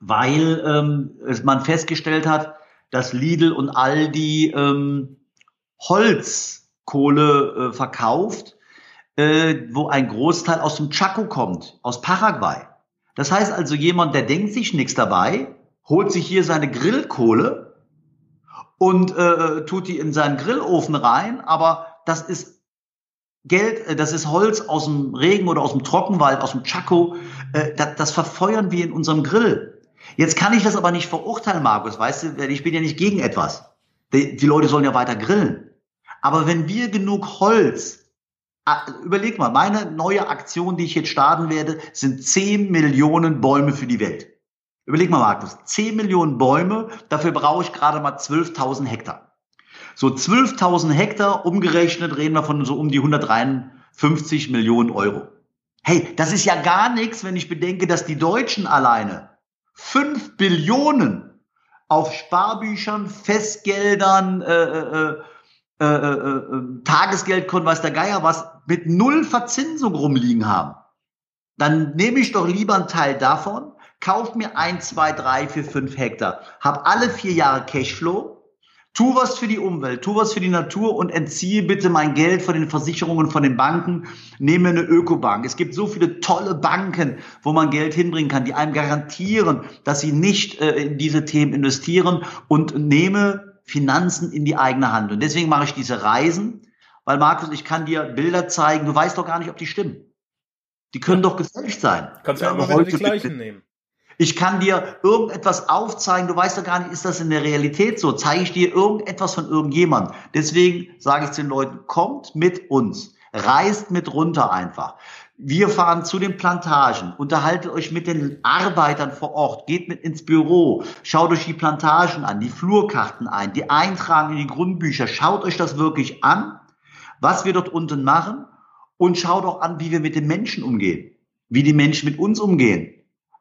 weil ähm, man festgestellt hat, dass Lidl und Aldi ähm, Holzkohle äh, verkauft, äh, wo ein Großteil aus dem Chaco kommt, aus Paraguay. Das heißt also, jemand, der denkt sich nichts dabei, holt sich hier seine Grillkohle und äh, tut die in seinen Grillofen rein, aber das ist Geld, äh, das ist Holz aus dem Regen oder aus dem Trockenwald, aus dem Chaco, äh, das, das verfeuern wir in unserem Grill. Jetzt kann ich das aber nicht verurteilen, Markus, weißt du, ich bin ja nicht gegen etwas. Die, die Leute sollen ja weiter grillen. Aber wenn wir genug Holz, überleg mal, meine neue Aktion, die ich jetzt starten werde, sind 10 Millionen Bäume für die Welt. Überleg mal, Markus, 10 Millionen Bäume, dafür brauche ich gerade mal 12.000 Hektar. So 12.000 Hektar, umgerechnet reden wir von so um die 153 Millionen Euro. Hey, das ist ja gar nichts, wenn ich bedenke, dass die Deutschen alleine 5 Billionen auf Sparbüchern, Festgeldern, äh, äh, äh, äh, äh Tagesgeldkonten, weiß der Geier was, mit null Verzinsung rumliegen haben. Dann nehme ich doch lieber einen Teil davon, kauf mir ein, zwei, drei, vier, fünf Hektar, hab alle vier Jahre Cashflow, tu was für die Umwelt, tu was für die Natur und entziehe bitte mein Geld von den Versicherungen, von den Banken, nehme eine Ökobank. Es gibt so viele tolle Banken, wo man Geld hinbringen kann, die einem garantieren, dass sie nicht äh, in diese Themen investieren und nehme Finanzen in die eigene Hand. Und deswegen mache ich diese Reisen, weil Markus, ich kann dir Bilder zeigen, du weißt doch gar nicht, ob die stimmen. Die können doch gefälscht sein. Kannst du ja immer wieder die gleichen nehmen. Ich kann dir irgendetwas aufzeigen, du weißt doch gar nicht, ist das in der Realität so? Zeige ich dir irgendetwas von irgendjemand? Deswegen sage ich zu den Leuten, kommt mit uns, reist mit runter einfach. Wir fahren zu den Plantagen, unterhaltet euch mit den Arbeitern vor Ort, geht mit ins Büro, schaut euch die Plantagen an, die Flurkarten ein, die eintragen in die Grundbücher, schaut euch das wirklich an, was wir dort unten machen. Und schaut auch an, wie wir mit den Menschen umgehen, wie die Menschen mit uns umgehen.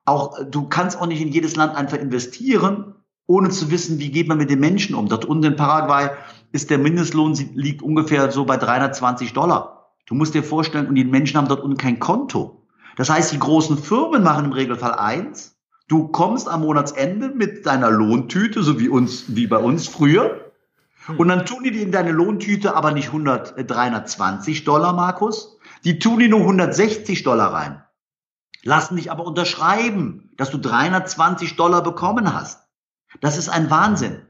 Auch du kannst auch nicht in jedes Land einfach investieren, ohne zu wissen, wie geht man mit den Menschen um. Dort unten in Paraguay ist der Mindestlohn liegt ungefähr so bei 320 Dollar. Du musst dir vorstellen, und die Menschen haben dort unten kein Konto. Das heißt, die großen Firmen machen im Regelfall eins. Du kommst am Monatsende mit deiner Lohntüte, so wie uns, wie bei uns früher. Hm. Und dann tun die dir in deine Lohntüte aber nicht 100, 320 äh, Dollar, Markus. Die tun die nur 160 Dollar rein lassen dich aber unterschreiben, dass du 320 Dollar bekommen hast. Das ist ein Wahnsinn.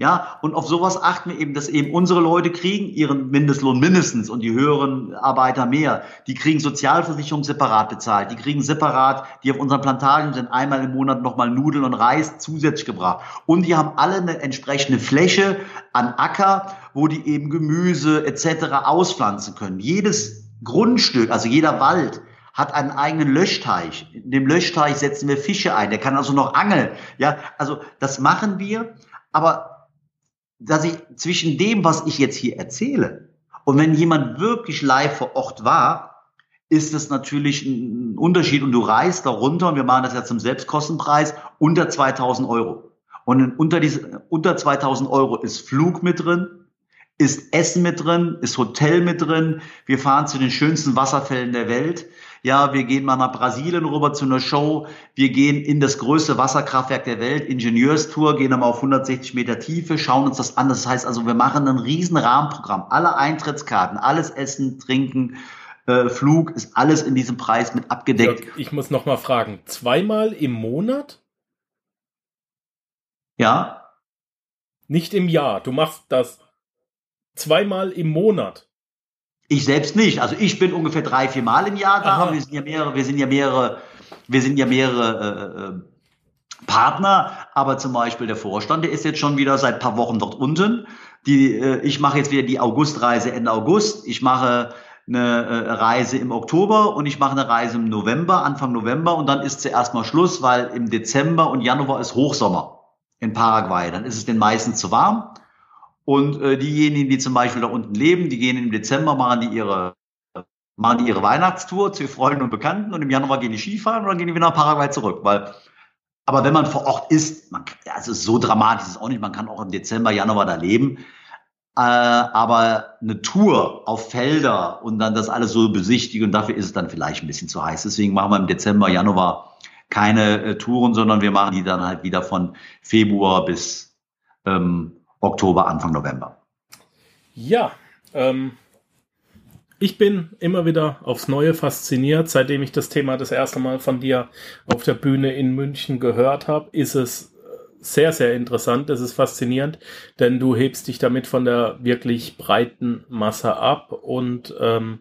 Ja, und auf sowas achten wir eben, dass eben unsere Leute kriegen ihren Mindestlohn mindestens und die höheren Arbeiter mehr. Die kriegen Sozialversicherung separat bezahlt. Die kriegen separat, die auf unseren Plantagen sind, einmal im Monat nochmal Nudeln und Reis zusätzlich gebracht. Und die haben alle eine entsprechende Fläche an Acker, wo die eben Gemüse etc. auspflanzen können. Jedes Grundstück, also jeder Wald, hat einen eigenen Löschteich. In dem Löschteich setzen wir Fische ein. Der kann also noch angeln. Ja, also das machen wir. Aber dass ich zwischen dem, was ich jetzt hier erzähle, und wenn jemand wirklich live vor Ort war, ist es natürlich ein Unterschied und du reist da runter und wir machen das ja zum Selbstkostenpreis unter 2000 Euro. Und unter, diese, unter 2000 Euro ist Flug mit drin, ist Essen mit drin, ist Hotel mit drin. Wir fahren zu den schönsten Wasserfällen der Welt ja, wir gehen mal nach Brasilien rüber zu einer Show, wir gehen in das größte Wasserkraftwerk der Welt, Ingenieurstour, gehen dann mal auf 160 Meter Tiefe, schauen uns das an. Das heißt also, wir machen ein riesen Rahmenprogramm. Alle Eintrittskarten, alles Essen, Trinken, äh, Flug, ist alles in diesem Preis mit abgedeckt. Ja, ich muss noch mal fragen, zweimal im Monat? Ja. Nicht im Jahr. Du machst das zweimal im Monat. Ich selbst nicht. Also ich bin ungefähr drei, vier Mal im Jahr da. Aha. Wir sind ja mehrere, wir sind ja mehrere, wir sind ja mehrere äh, äh, Partner. Aber zum Beispiel der Vorstand, der ist jetzt schon wieder seit paar Wochen dort unten. Die, äh, ich mache jetzt wieder die Augustreise Ende August. Ich mache eine äh, Reise im Oktober und ich mache eine Reise im November, Anfang November und dann ist zuerst mal Schluss, weil im Dezember und Januar ist Hochsommer in Paraguay. Dann ist es den meisten zu warm. Und äh, diejenigen, die zum Beispiel da unten leben, die gehen im Dezember, machen die ihre, machen die ihre Weihnachtstour zu Freunden und Bekannten und im Januar gehen die Skifahren und dann gehen die wieder nach Paraguay zurück, weil aber wenn man vor Ort ist, man, also so dramatisch ist es auch nicht, man kann auch im Dezember, Januar da leben. Äh, aber eine Tour auf Felder und dann das alles so besichtigen, dafür ist es dann vielleicht ein bisschen zu heiß. Deswegen machen wir im Dezember, Januar keine äh, Touren, sondern wir machen die dann halt wieder von Februar bis ähm, Oktober, Anfang November. Ja, ähm, ich bin immer wieder aufs Neue fasziniert. Seitdem ich das Thema das erste Mal von dir auf der Bühne in München gehört habe, ist es sehr, sehr interessant. Das ist faszinierend, denn du hebst dich damit von der wirklich breiten Masse ab und ähm,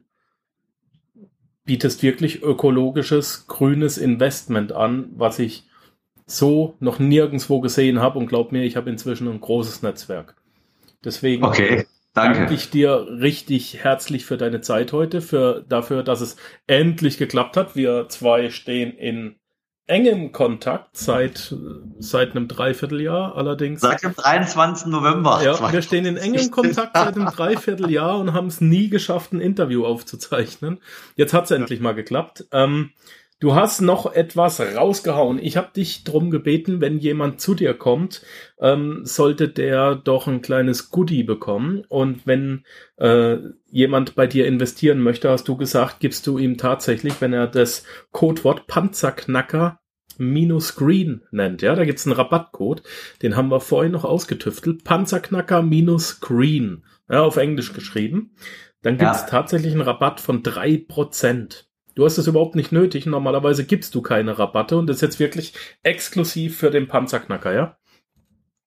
bietest wirklich ökologisches, grünes Investment an, was ich so noch nirgendwo gesehen habe. Und glaub mir, ich habe inzwischen ein großes Netzwerk. Deswegen okay, danke. danke ich dir richtig herzlich für deine Zeit heute, für dafür, dass es endlich geklappt hat. Wir zwei stehen in engem Kontakt seit, seit einem Dreivierteljahr allerdings. Seit dem 23. November. Ja, wir stehen in engem Kontakt seit einem Dreivierteljahr und haben es nie geschafft, ein Interview aufzuzeichnen. Jetzt hat es endlich mal geklappt. Ähm, Du hast noch etwas rausgehauen. Ich habe dich drum gebeten, wenn jemand zu dir kommt, ähm, sollte der doch ein kleines Goodie bekommen. Und wenn äh, jemand bei dir investieren möchte, hast du gesagt, gibst du ihm tatsächlich, wenn er das Codewort Panzerknacker minus Green nennt. Ja, da gibt's einen Rabattcode. Den haben wir vorhin noch ausgetüftelt. Panzerknacker minus Green. Ja, auf Englisch geschrieben. Dann gibt's ja. tatsächlich einen Rabatt von drei Prozent. Du hast es überhaupt nicht nötig. Normalerweise gibst du keine Rabatte und das ist jetzt wirklich exklusiv für den Panzerknacker, ja?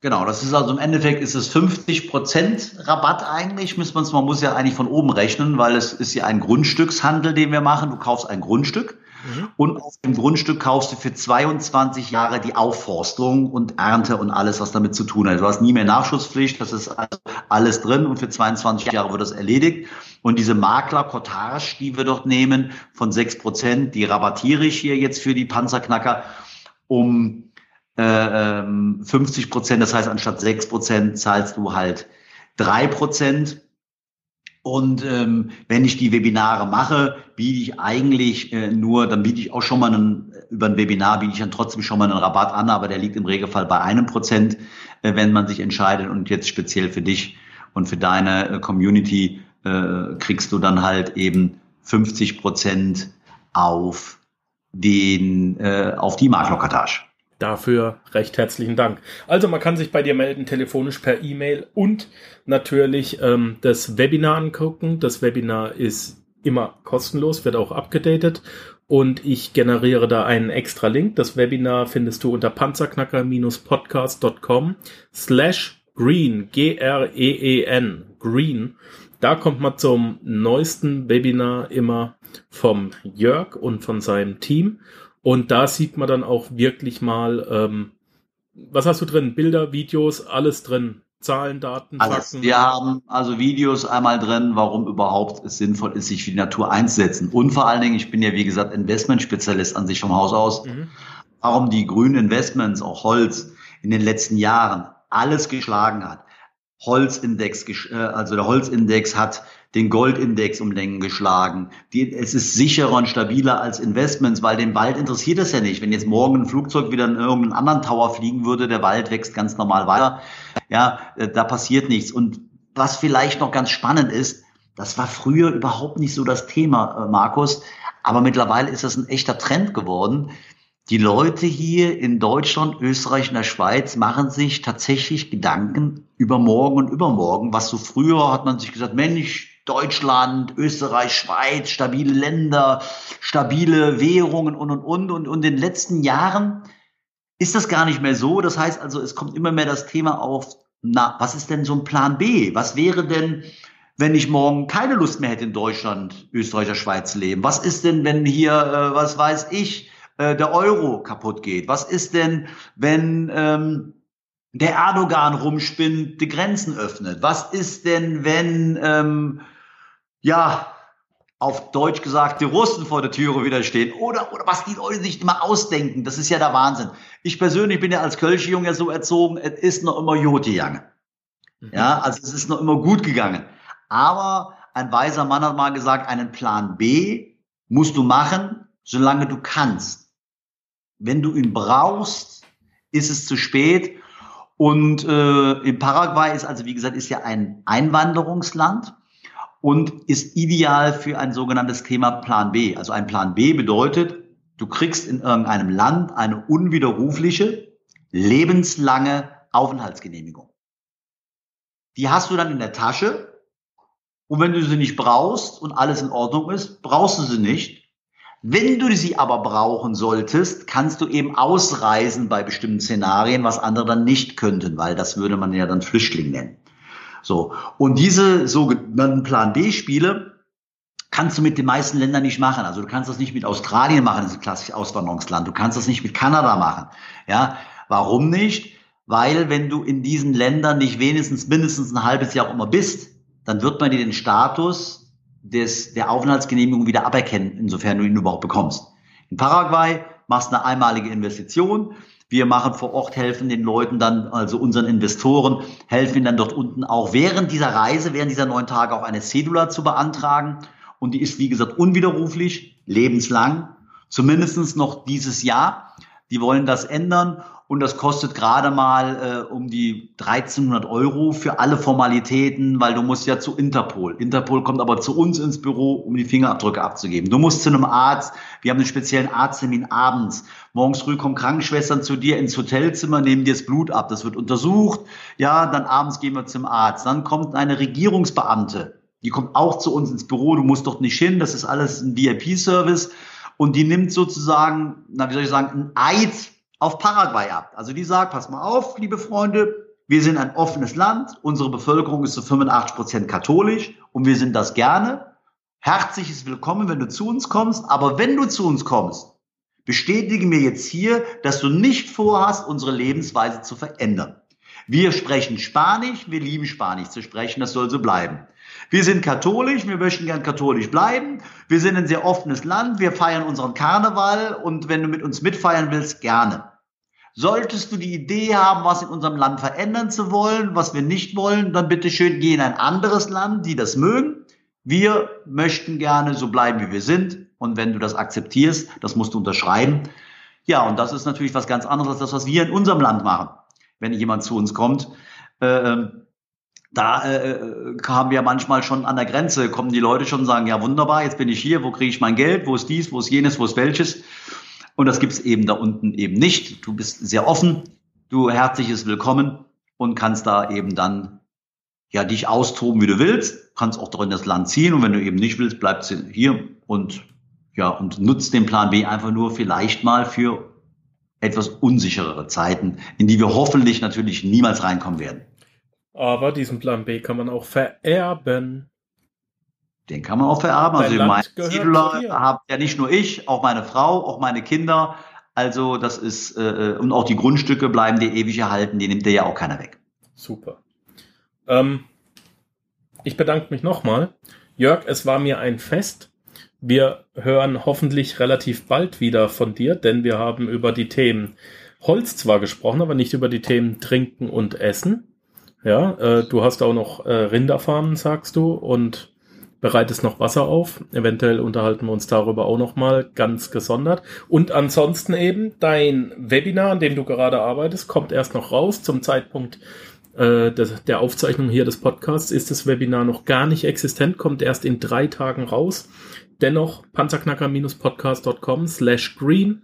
Genau, das ist also im Endeffekt ist es 50 Prozent Rabatt eigentlich. Muss man, man muss ja eigentlich von oben rechnen, weil es ist ja ein Grundstückshandel, den wir machen. Du kaufst ein Grundstück Mhm. Und auf dem Grundstück kaufst du für 22 Jahre die Aufforstung und Ernte und alles, was damit zu tun hat. Du hast nie mehr Nachschusspflicht, das ist also alles drin und für 22 Jahre wird das erledigt. Und diese Makler-Cottage, die wir dort nehmen, von 6 Prozent, die rabattiere ich hier jetzt für die Panzerknacker um äh, 50 ähm, Prozent. Das heißt, anstatt 6 Prozent zahlst du halt 3 Prozent. Und ähm, wenn ich die Webinare mache, biete ich eigentlich äh, nur, dann biete ich auch schon mal einen, über ein Webinar biete ich dann trotzdem schon mal einen Rabatt an, aber der liegt im Regelfall bei einem Prozent, äh, wenn man sich entscheidet. Und jetzt speziell für dich und für deine äh, Community äh, kriegst du dann halt eben 50 Prozent auf den, äh, auf die Marktlokatage. Dafür recht herzlichen Dank. Also man kann sich bei dir melden, telefonisch per E-Mail und natürlich ähm, das Webinar angucken. Das Webinar ist immer kostenlos, wird auch abgedatet und ich generiere da einen extra Link. Das Webinar findest du unter panzerknacker-podcast.com slash green, G-R-E-E-N, green. Da kommt man zum neuesten Webinar immer vom Jörg und von seinem Team und da sieht man dann auch wirklich mal, ähm, was hast du drin? Bilder, Videos, alles drin. Zahlen, Daten. Fakten. Wir haben also Videos einmal drin, warum überhaupt es sinnvoll ist, sich für die Natur einzusetzen. Und vor allen Dingen, ich bin ja wie gesagt Investmentspezialist an sich vom Haus aus, mhm. warum die grünen Investments, auch Holz, in den letzten Jahren alles geschlagen hat. Holzindex, äh, also der Holzindex hat den Goldindex um Längen geschlagen. Die, es ist sicherer und stabiler als Investments, weil den Wald interessiert es ja nicht. Wenn jetzt morgen ein Flugzeug wieder in irgendeinen anderen Tower fliegen würde, der Wald wächst ganz normal weiter. Ja, äh, da passiert nichts. Und was vielleicht noch ganz spannend ist, das war früher überhaupt nicht so das Thema, äh, Markus. Aber mittlerweile ist das ein echter Trend geworden. Die Leute hier in Deutschland, Österreich und der Schweiz machen sich tatsächlich Gedanken über morgen und übermorgen. Was so früher hat man sich gesagt, Mensch, Deutschland, Österreich, Schweiz, stabile Länder, stabile Währungen und, und, und. Und, in den letzten Jahren ist das gar nicht mehr so. Das heißt also, es kommt immer mehr das Thema auf, na, was ist denn so ein Plan B? Was wäre denn, wenn ich morgen keine Lust mehr hätte, in Deutschland, Österreich, der Schweiz zu leben? Was ist denn, wenn hier, äh, was weiß ich, äh, der Euro kaputt geht? Was ist denn, wenn ähm, der Erdogan rumspinnt, die Grenzen öffnet? Was ist denn, wenn, ähm, ja, auf Deutsch gesagt, die Russen vor der Türe wieder stehen? Oder, oder was die Leute sich immer ausdenken, das ist ja der Wahnsinn. Ich persönlich bin ja als Kölsche Junge so erzogen, es ist noch immer gegangen. Mhm. Ja, also es ist noch immer gut gegangen. Aber ein weiser Mann hat mal gesagt, einen Plan B musst du machen, solange du kannst. Wenn du ihn brauchst, ist es zu spät. Und äh, in Paraguay ist also, wie gesagt, ist ja ein Einwanderungsland und ist ideal für ein sogenanntes Thema Plan B. Also ein Plan B bedeutet, du kriegst in irgendeinem Land eine unwiderrufliche, lebenslange Aufenthaltsgenehmigung. Die hast du dann in der Tasche und wenn du sie nicht brauchst und alles in Ordnung ist, brauchst du sie nicht wenn du sie aber brauchen solltest, kannst du eben ausreisen bei bestimmten Szenarien, was andere dann nicht könnten, weil das würde man ja dann Flüchtling nennen. So. Und diese sogenannten Plan B-Spiele kannst du mit den meisten Ländern nicht machen. Also du kannst das nicht mit Australien machen, das ist ein klassisches Auswanderungsland. Du kannst das nicht mit Kanada machen. Ja. Warum nicht? Weil wenn du in diesen Ländern nicht wenigstens mindestens ein halbes Jahr auch immer bist, dann wird man dir den Status des, der Aufenthaltsgenehmigung wieder aberkennen, insofern du ihn überhaupt bekommst. In Paraguay machst du eine einmalige Investition. Wir machen vor Ort, helfen den Leuten dann, also unseren Investoren, helfen ihnen dann dort unten auch während dieser Reise, während dieser neun Tage auch eine Cedula zu beantragen. Und die ist, wie gesagt, unwiderruflich, lebenslang, zumindestens noch dieses Jahr. Die wollen das ändern und das kostet gerade mal äh, um die 1300 Euro für alle Formalitäten, weil du musst ja zu Interpol. Interpol kommt aber zu uns ins Büro, um die Fingerabdrücke abzugeben. Du musst zu einem Arzt. Wir haben einen speziellen Arzttermin abends. Morgens früh kommen Krankenschwestern zu dir ins Hotelzimmer, nehmen dir das Blut ab. Das wird untersucht. Ja, dann abends gehen wir zum Arzt. Dann kommt eine Regierungsbeamte. Die kommt auch zu uns ins Büro. Du musst dort nicht hin. Das ist alles ein VIP-Service. Und die nimmt sozusagen, na, wie soll ich sagen, ein Eid auf Paraguay ab. Also die sagt, pass mal auf, liebe Freunde, wir sind ein offenes Land, unsere Bevölkerung ist zu 85 Prozent katholisch und wir sind das gerne. Herzliches Willkommen, wenn du zu uns kommst, aber wenn du zu uns kommst, bestätige mir jetzt hier, dass du nicht vorhast, unsere Lebensweise zu verändern. Wir sprechen Spanisch, wir lieben Spanisch zu sprechen, das soll so bleiben. Wir sind katholisch, wir möchten gern katholisch bleiben. Wir sind ein sehr offenes Land, wir feiern unseren Karneval und wenn du mit uns mitfeiern willst, gerne. Solltest du die Idee haben, was in unserem Land verändern zu wollen, was wir nicht wollen, dann bitte schön geh in ein anderes Land, die das mögen. Wir möchten gerne so bleiben, wie wir sind. Und wenn du das akzeptierst, das musst du unterschreiben. Ja, und das ist natürlich was ganz anderes als das, was wir in unserem Land machen. Wenn jemand zu uns kommt, äh, da äh, kamen wir manchmal schon an der Grenze, kommen die Leute schon und sagen, ja wunderbar, jetzt bin ich hier, wo kriege ich mein Geld, wo ist dies, wo ist jenes, wo ist welches. Und das gibt's eben da unten eben nicht. Du bist sehr offen, du herzliches Willkommen und kannst da eben dann ja dich austoben, wie du willst, kannst auch drin das Land ziehen und wenn du eben nicht willst, bleibst du hier und ja und nutzt den Plan B einfach nur vielleicht mal für etwas unsicherere Zeiten, in die wir hoffentlich natürlich niemals reinkommen werden. Aber diesen Plan B kann man auch vererben. Den kann man auch vererben. Dein also Land mein Zedula habe ja nicht nur ich, auch meine Frau, auch meine Kinder. Also das ist äh, und auch die Grundstücke bleiben dir ewig erhalten. Die nimmt dir ja auch keiner weg. Super. Ähm, ich bedanke mich nochmal. Jörg, es war mir ein Fest. Wir hören hoffentlich relativ bald wieder von dir, denn wir haben über die Themen Holz zwar gesprochen, aber nicht über die Themen Trinken und Essen. Ja, äh, du hast auch noch äh, Rinderfarmen, sagst du, und bereitest noch Wasser auf. Eventuell unterhalten wir uns darüber auch noch mal ganz gesondert. Und ansonsten eben dein Webinar, an dem du gerade arbeitest, kommt erst noch raus. Zum Zeitpunkt äh, des, der Aufzeichnung hier des Podcasts ist das Webinar noch gar nicht existent, kommt erst in drei Tagen raus. Dennoch panzerknacker-podcast.com slash green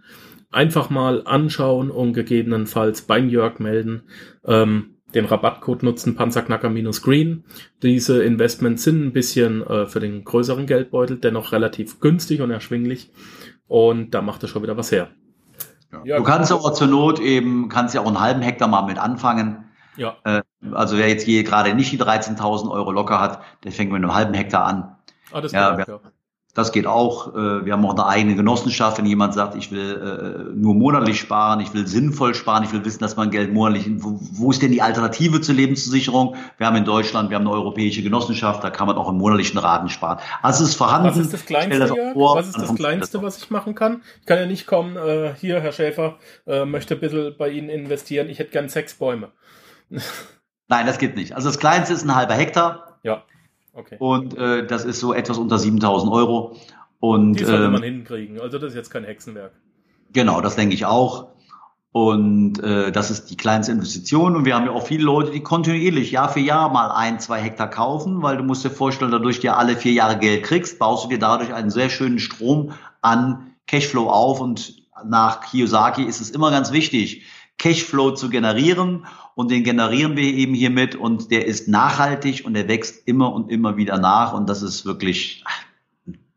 einfach mal anschauen und gegebenenfalls beim Jörg melden. Ähm, den Rabattcode nutzen, Panzerknacker-Green. Diese Investments sind ein bisschen äh, für den größeren Geldbeutel, dennoch relativ günstig und erschwinglich. Und da macht er schon wieder was her. Ja, du kannst aber zur Not eben, kannst ja auch einen halben Hektar mal mit anfangen. Ja. Äh, also wer jetzt hier gerade nicht die 13.000 Euro locker hat, der fängt mit einem halben Hektar an. Ah, das Ja, auch, ja. Das geht auch. Äh, Wir haben auch eine eigene Genossenschaft, wenn jemand sagt, ich will äh, nur monatlich sparen, ich will sinnvoll sparen, ich will wissen, dass man Geld monatlich, wo, wo ist denn die Alternative zur Lebensversicherung? Wir haben in Deutschland, wir haben eine europäische Genossenschaft, da kann man auch im monatlichen Raten sparen. Also es ist vorhanden. Was ist das Kleinste, das vor, Was ist das Kleinste, was ich machen kann? Ich kann ja nicht kommen, äh, hier, Herr Schäfer, äh, möchte ein bisschen bei Ihnen investieren. Ich hätte gern sechs Bäume. Nein, das geht nicht. Also das Kleinste ist ein halber Hektar Ja, okay. und äh, das ist so etwas unter 7000 Euro. Und Die sollte ähm, man hinkriegen. Also das ist jetzt kein Hexenwerk. Genau, das denke ich auch. Und äh, das ist die kleinste Investition. Und wir haben ja auch viele Leute, die kontinuierlich Jahr für Jahr mal ein, zwei Hektar kaufen, weil du musst dir vorstellen, dadurch dir alle vier Jahre Geld kriegst, baust du dir dadurch einen sehr schönen Strom an Cashflow auf. Und nach Kiyosaki ist es immer ganz wichtig, Cashflow zu generieren. Und den generieren wir eben hiermit. Und der ist nachhaltig und der wächst immer und immer wieder nach. Und das ist wirklich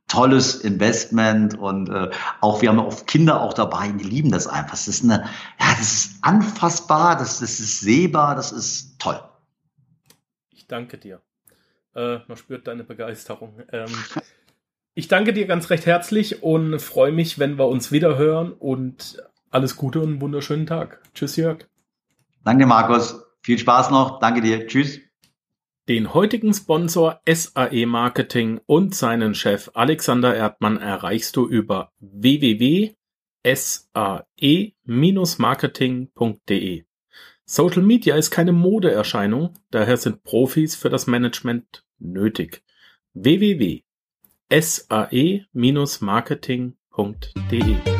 tolles Investment und äh, auch wir haben auch Kinder auch dabei, die lieben das einfach. Das ist eine, ja, das ist anfassbar, das, das ist sehbar, das ist toll. Ich danke dir. Äh, man spürt deine Begeisterung. Ähm, ich danke dir ganz recht herzlich und freue mich, wenn wir uns wieder hören und alles Gute und einen wunderschönen Tag. Tschüss, Jörg. Danke, Markus. Viel Spaß noch. Danke dir. Tschüss. Den heutigen Sponsor SAE Marketing und seinen Chef Alexander Erdmann erreichst du über www.sae-marketing.de. Social Media ist keine Modeerscheinung, daher sind Profis für das Management nötig. www.sae-marketing.de